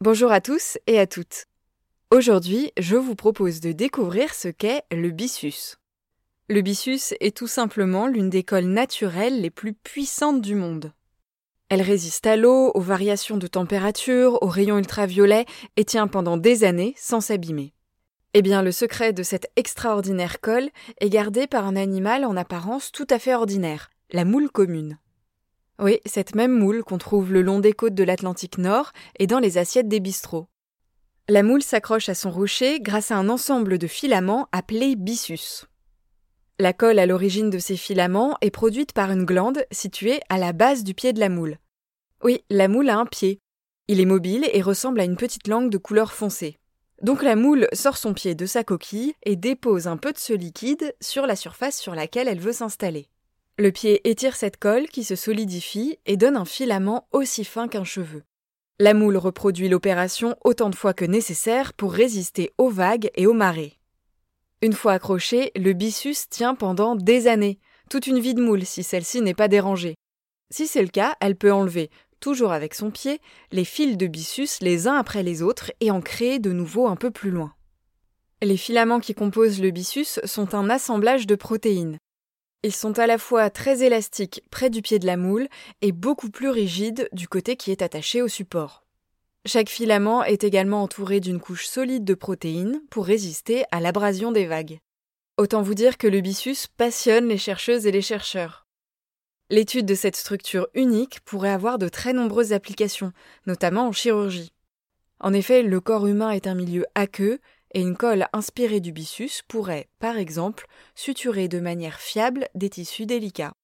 Bonjour à tous et à toutes. Aujourd'hui, je vous propose de découvrir ce qu'est le byssus. Le byssus est tout simplement l'une des colles naturelles les plus puissantes du monde. Elle résiste à l'eau, aux variations de température, aux rayons ultraviolets et tient pendant des années sans s'abîmer. Eh bien, le secret de cette extraordinaire colle est gardé par un animal en apparence tout à fait ordinaire, la moule commune. Oui, cette même moule qu'on trouve le long des côtes de l'Atlantique Nord et dans les assiettes des bistrots. La moule s'accroche à son rocher grâce à un ensemble de filaments appelés byssus. La colle à l'origine de ces filaments est produite par une glande située à la base du pied de la moule. Oui, la moule a un pied. Il est mobile et ressemble à une petite langue de couleur foncée. Donc la moule sort son pied de sa coquille et dépose un peu de ce liquide sur la surface sur laquelle elle veut s'installer. Le pied étire cette colle qui se solidifie et donne un filament aussi fin qu'un cheveu. La moule reproduit l'opération autant de fois que nécessaire pour résister aux vagues et aux marées. Une fois accroché, le byssus tient pendant des années, toute une vie de moule si celle-ci n'est pas dérangée. Si c'est le cas, elle peut enlever, toujours avec son pied, les fils de byssus les uns après les autres et en créer de nouveaux un peu plus loin. Les filaments qui composent le byssus sont un assemblage de protéines. Ils sont à la fois très élastiques près du pied de la moule et beaucoup plus rigides du côté qui est attaché au support. Chaque filament est également entouré d'une couche solide de protéines pour résister à l'abrasion des vagues. Autant vous dire que le byssus passionne les chercheuses et les chercheurs. L'étude de cette structure unique pourrait avoir de très nombreuses applications, notamment en chirurgie. En effet, le corps humain est un milieu aqueux et une colle inspirée du byssus pourrait, par exemple, suturer de manière fiable des tissus délicats.